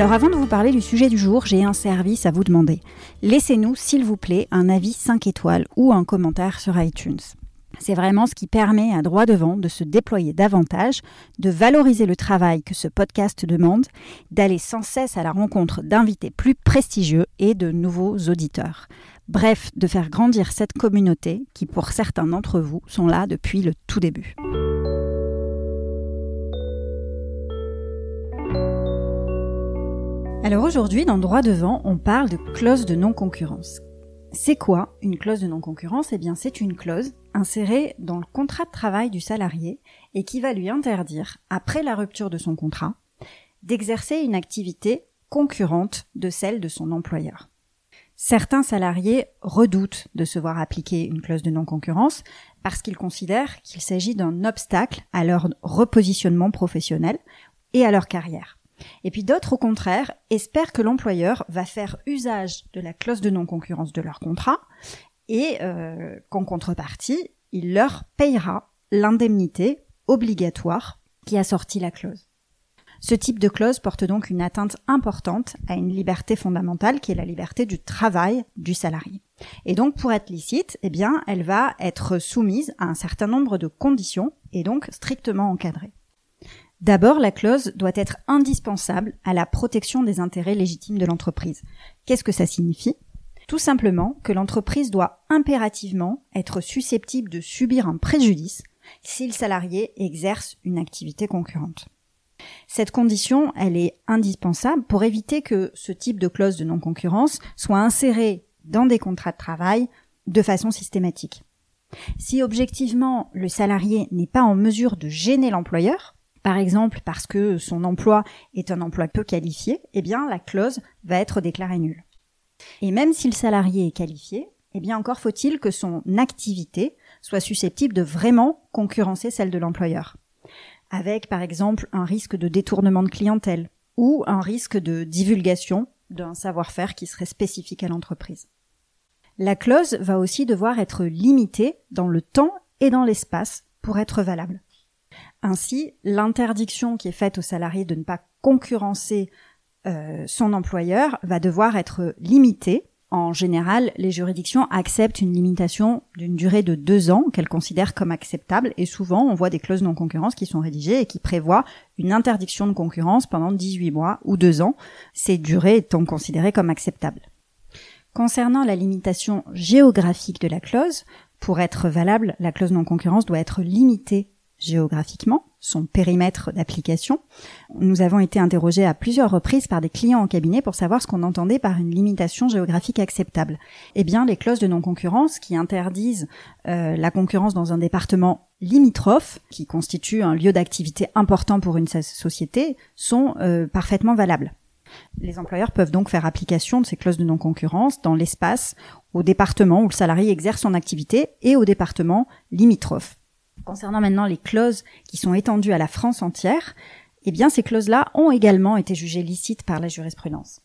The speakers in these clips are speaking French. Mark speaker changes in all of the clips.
Speaker 1: Alors avant de vous parler du sujet du jour, j'ai un service à vous demander. Laissez-nous, s'il vous plaît, un avis 5 étoiles ou un commentaire sur iTunes. C'est vraiment ce qui permet à droit devant de se déployer davantage, de valoriser le travail que ce podcast demande, d'aller sans cesse à la rencontre d'invités plus prestigieux et de nouveaux auditeurs. Bref, de faire grandir cette communauté qui, pour certains d'entre vous, sont là depuis le tout début. Alors aujourd'hui, dans Droit devant, on parle de clause de non-concurrence. C'est quoi une clause de non-concurrence? Eh bien, c'est une clause insérée dans le contrat de travail du salarié et qui va lui interdire, après la rupture de son contrat, d'exercer une activité concurrente de celle de son employeur. Certains salariés redoutent de se voir appliquer une clause de non-concurrence parce qu'ils considèrent qu'il s'agit d'un obstacle à leur repositionnement professionnel et à leur carrière. Et puis d'autres, au contraire, espèrent que l'employeur va faire usage de la clause de non-concurrence de leur contrat et euh, qu'en contrepartie, il leur payera l'indemnité obligatoire qui a sorti la clause. Ce type de clause porte donc une atteinte importante à une liberté fondamentale qui est la liberté du travail du salarié. Et donc pour être licite, eh elle va être soumise à un certain nombre de conditions et donc strictement encadrée. D'abord, la clause doit être indispensable à la protection des intérêts légitimes de l'entreprise. Qu'est-ce que ça signifie? Tout simplement que l'entreprise doit impérativement être susceptible de subir un préjudice si le salarié exerce une activité concurrente. Cette condition, elle est indispensable pour éviter que ce type de clause de non-concurrence soit inséré dans des contrats de travail de façon systématique. Si objectivement le salarié n'est pas en mesure de gêner l'employeur, par exemple parce que son emploi est un emploi peu qualifié, eh bien la clause va être déclarée nulle. Et même si le salarié est qualifié, eh bien encore faut-il que son activité soit susceptible de vraiment concurrencer celle de l'employeur. Avec par exemple un risque de détournement de clientèle ou un risque de divulgation d'un savoir-faire qui serait spécifique à l'entreprise. La clause va aussi devoir être limitée dans le temps et dans l'espace pour être valable. Ainsi, l'interdiction qui est faite au salarié de ne pas concurrencer euh, son employeur va devoir être limitée. En général, les juridictions acceptent une limitation d'une durée de deux ans qu'elles considèrent comme acceptable et souvent on voit des clauses non-concurrence qui sont rédigées et qui prévoient une interdiction de concurrence pendant 18 mois ou deux ans, ces durées étant considérées comme acceptables. Concernant la limitation géographique de la clause, pour être valable, la clause non-concurrence doit être limitée géographiquement, son périmètre d'application. Nous avons été interrogés à plusieurs reprises par des clients en cabinet pour savoir ce qu'on entendait par une limitation géographique acceptable. Eh bien, les clauses de non-concurrence qui interdisent euh, la concurrence dans un département limitrophe, qui constitue un lieu d'activité important pour une société, sont euh, parfaitement valables. Les employeurs peuvent donc faire application de ces clauses de non-concurrence dans l'espace, au département où le salarié exerce son activité et au département limitrophe. Concernant maintenant les clauses qui sont étendues à la France entière, eh bien ces clauses-là ont également été jugées licites par la jurisprudence.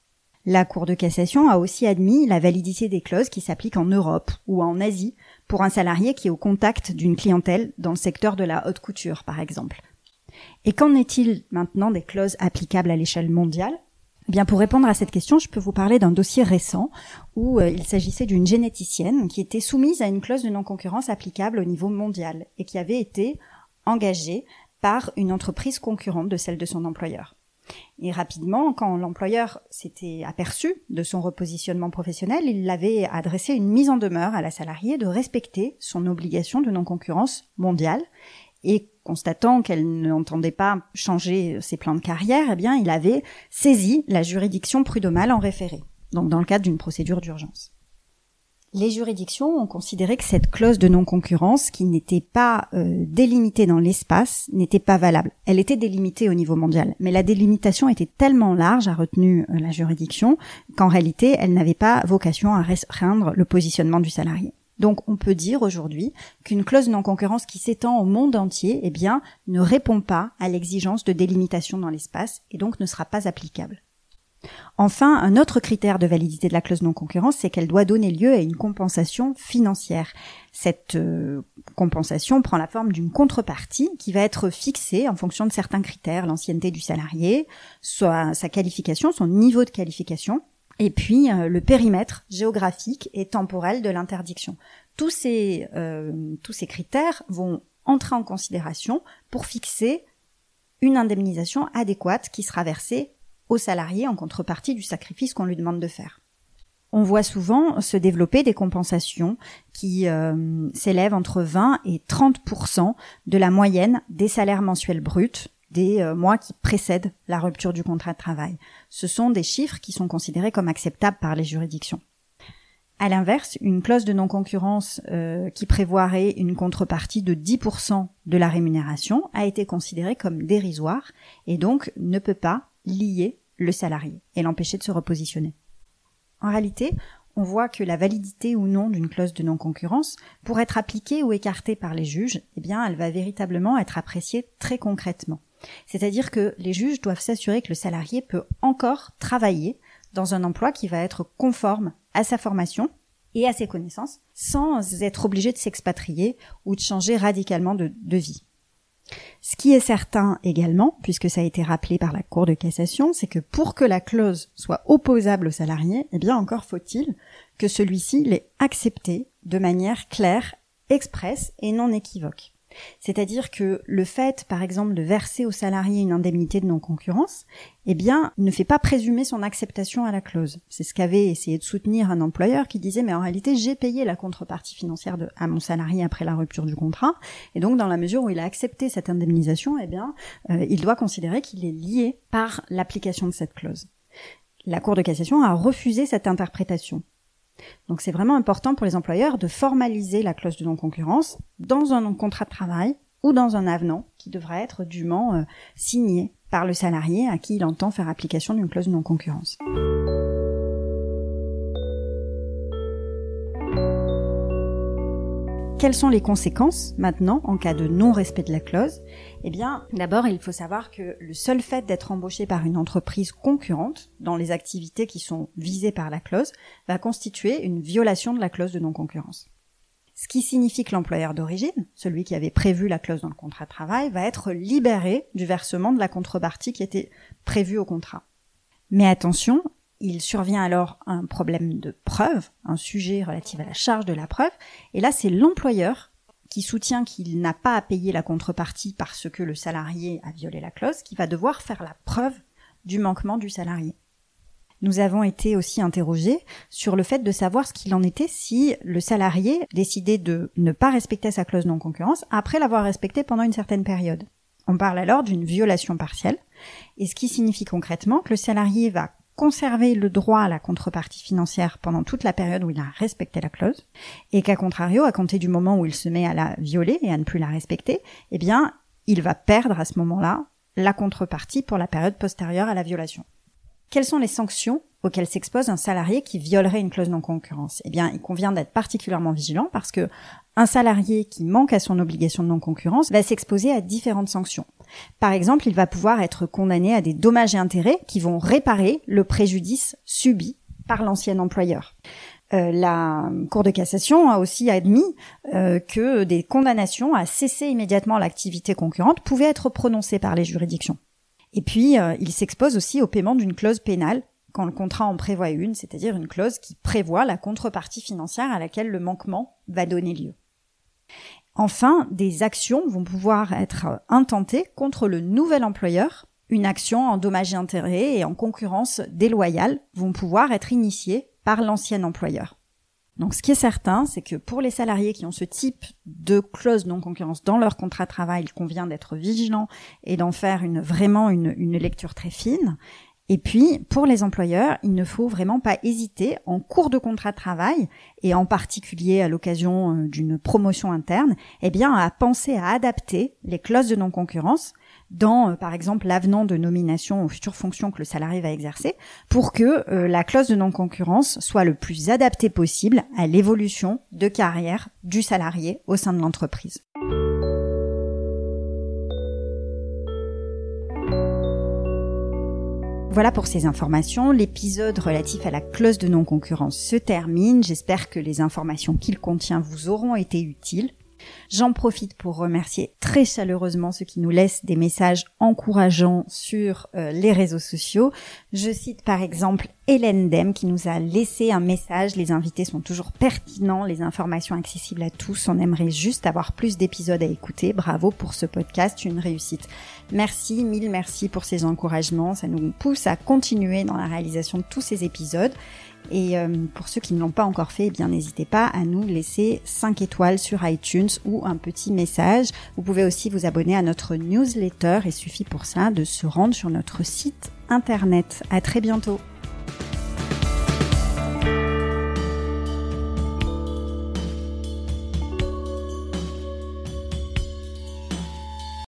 Speaker 1: La Cour de cassation a aussi admis la validité des clauses qui s'appliquent en Europe ou en Asie pour un salarié qui est au contact d'une clientèle dans le secteur de la haute couture, par exemple. Et qu'en est-il maintenant des clauses applicables à l'échelle mondiale? Eh bien, pour répondre à cette question, je peux vous parler d'un dossier récent où euh, il s'agissait d'une généticienne qui était soumise à une clause de non-concurrence applicable au niveau mondial et qui avait été engagée par une entreprise concurrente de celle de son employeur. Et rapidement, quand l'employeur s'était aperçu de son repositionnement professionnel, il avait adressé une mise en demeure à la salariée de respecter son obligation de non-concurrence mondiale et constatant qu'elle n'entendait pas changer ses plans de carrière, eh bien, il avait saisi la juridiction prud'homale en référé, donc dans le cadre d'une procédure d'urgence. Les juridictions ont considéré que cette clause de non-concurrence, qui n'était pas euh, délimitée dans l'espace, n'était pas valable. Elle était délimitée au niveau mondial, mais la délimitation était tellement large, a retenu euh, la juridiction, qu'en réalité, elle n'avait pas vocation à restreindre le positionnement du salarié. Donc on peut dire aujourd'hui qu'une clause non-concurrence qui s'étend au monde entier, eh bien, ne répond pas à l'exigence de délimitation dans l'espace et donc ne sera pas applicable. Enfin, un autre critère de validité de la clause non-concurrence, c'est qu'elle doit donner lieu à une compensation financière. Cette euh, compensation prend la forme d'une contrepartie qui va être fixée en fonction de certains critères, l'ancienneté du salarié, soit sa qualification, son niveau de qualification, et puis euh, le périmètre géographique et temporel de l'interdiction. Tous ces, euh, tous ces critères vont entrer en considération pour fixer une indemnisation adéquate qui sera versée au salarié en contrepartie du sacrifice qu'on lui demande de faire. On voit souvent se développer des compensations qui euh, s'élèvent entre 20 et 30% de la moyenne des salaires mensuels bruts des euh, mois qui précèdent la rupture du contrat de travail. Ce sont des chiffres qui sont considérés comme acceptables par les juridictions. À l'inverse, une clause de non-concurrence euh, qui prévoirait une contrepartie de 10% de la rémunération a été considérée comme dérisoire et donc ne peut pas lier le salarié et l'empêcher de se repositionner. En réalité, on voit que la validité ou non d'une clause de non-concurrence, pour être appliquée ou écartée par les juges, eh bien, elle va véritablement être appréciée très concrètement. C'est-à-dire que les juges doivent s'assurer que le salarié peut encore travailler dans un emploi qui va être conforme à sa formation et à ses connaissances, sans être obligé de s'expatrier ou de changer radicalement de, vie. Ce qui est certain également, puisque ça a été rappelé par la Cour de cassation, c'est que pour que la clause soit opposable au salarié, eh bien encore faut-il que celui-ci l'ait acceptée de manière claire, expresse et non équivoque. C'est-à-dire que le fait, par exemple, de verser au salarié une indemnité de non-concurrence, eh bien, ne fait pas présumer son acceptation à la clause. C'est ce qu'avait essayé de soutenir un employeur qui disait, mais en réalité, j'ai payé la contrepartie financière de, à mon salarié après la rupture du contrat, et donc dans la mesure où il a accepté cette indemnisation, eh bien, euh, il doit considérer qu'il est lié par l'application de cette clause. La Cour de cassation a refusé cette interprétation. Donc c'est vraiment important pour les employeurs de formaliser la clause de non-concurrence dans un contrat de travail ou dans un avenant qui devra être dûment euh, signé par le salarié à qui il entend faire application d'une clause de non-concurrence. Quelles sont les conséquences maintenant en cas de non-respect de la clause? Eh bien, d'abord, il faut savoir que le seul fait d'être embauché par une entreprise concurrente dans les activités qui sont visées par la clause va constituer une violation de la clause de non-concurrence. Ce qui signifie que l'employeur d'origine, celui qui avait prévu la clause dans le contrat de travail, va être libéré du versement de la contrepartie qui était prévue au contrat. Mais attention, il survient alors un problème de preuve, un sujet relatif à la charge de la preuve, et là c'est l'employeur qui soutient qu'il n'a pas à payer la contrepartie parce que le salarié a violé la clause, qui va devoir faire la preuve du manquement du salarié. Nous avons été aussi interrogés sur le fait de savoir ce qu'il en était si le salarié décidait de ne pas respecter sa clause non concurrence après l'avoir respectée pendant une certaine période. On parle alors d'une violation partielle, et ce qui signifie concrètement que le salarié va conserver le droit à la contrepartie financière pendant toute la période où il a respecté la clause, et qu'à contrario, à compter du moment où il se met à la violer et à ne plus la respecter, eh bien, il va perdre à ce moment-là la contrepartie pour la période postérieure à la violation. Quelles sont les sanctions auxquelles s'expose un salarié qui violerait une clause non concurrence Eh bien, il convient d'être particulièrement vigilant parce que un salarié qui manque à son obligation de non concurrence va s'exposer à différentes sanctions. Par exemple, il va pouvoir être condamné à des dommages et intérêts qui vont réparer le préjudice subi par l'ancien employeur. Euh, la Cour de cassation a aussi admis euh, que des condamnations à cesser immédiatement l'activité concurrente pouvaient être prononcées par les juridictions. Et puis, euh, il s'expose aussi au paiement d'une clause pénale quand le contrat en prévoit une, c'est-à-dire une clause qui prévoit la contrepartie financière à laquelle le manquement va donner lieu. Enfin, des actions vont pouvoir être intentées contre le nouvel employeur. Une action en dommages et intérêts et en concurrence déloyale vont pouvoir être initiées par l'ancien employeur. Donc ce qui est certain, c'est que pour les salariés qui ont ce type de clause non-concurrence dans leur contrat de travail, il convient d'être vigilant et d'en faire une, vraiment une, une lecture très fine. Et puis, pour les employeurs, il ne faut vraiment pas hésiter en cours de contrat de travail, et en particulier à l'occasion euh, d'une promotion interne, eh bien, à penser à adapter les clauses de non-concurrence dans, euh, par exemple, l'avenant de nomination aux futures fonctions que le salarié va exercer, pour que euh, la clause de non-concurrence soit le plus adaptée possible à l'évolution de carrière du salarié au sein de l'entreprise. Voilà pour ces informations. L'épisode relatif à la clause de non-concurrence se termine. J'espère que les informations qu'il contient vous auront été utiles. J'en profite pour remercier très chaleureusement ceux qui nous laissent des messages encourageants sur euh, les réseaux sociaux. Je cite par exemple Hélène Dem qui nous a laissé un message. Les invités sont toujours pertinents, les informations accessibles à tous. On aimerait juste avoir plus d'épisodes à écouter. Bravo pour ce podcast, une réussite. Merci, mille merci pour ces encouragements. Ça nous pousse à continuer dans la réalisation de tous ces épisodes. Et euh, pour ceux qui ne l'ont pas encore fait, eh bien n'hésitez pas à nous laisser 5 étoiles sur iTunes ou un petit message. Vous pouvez aussi vous abonner à notre newsletter. Il suffit pour ça de se rendre sur notre site internet. À très bientôt.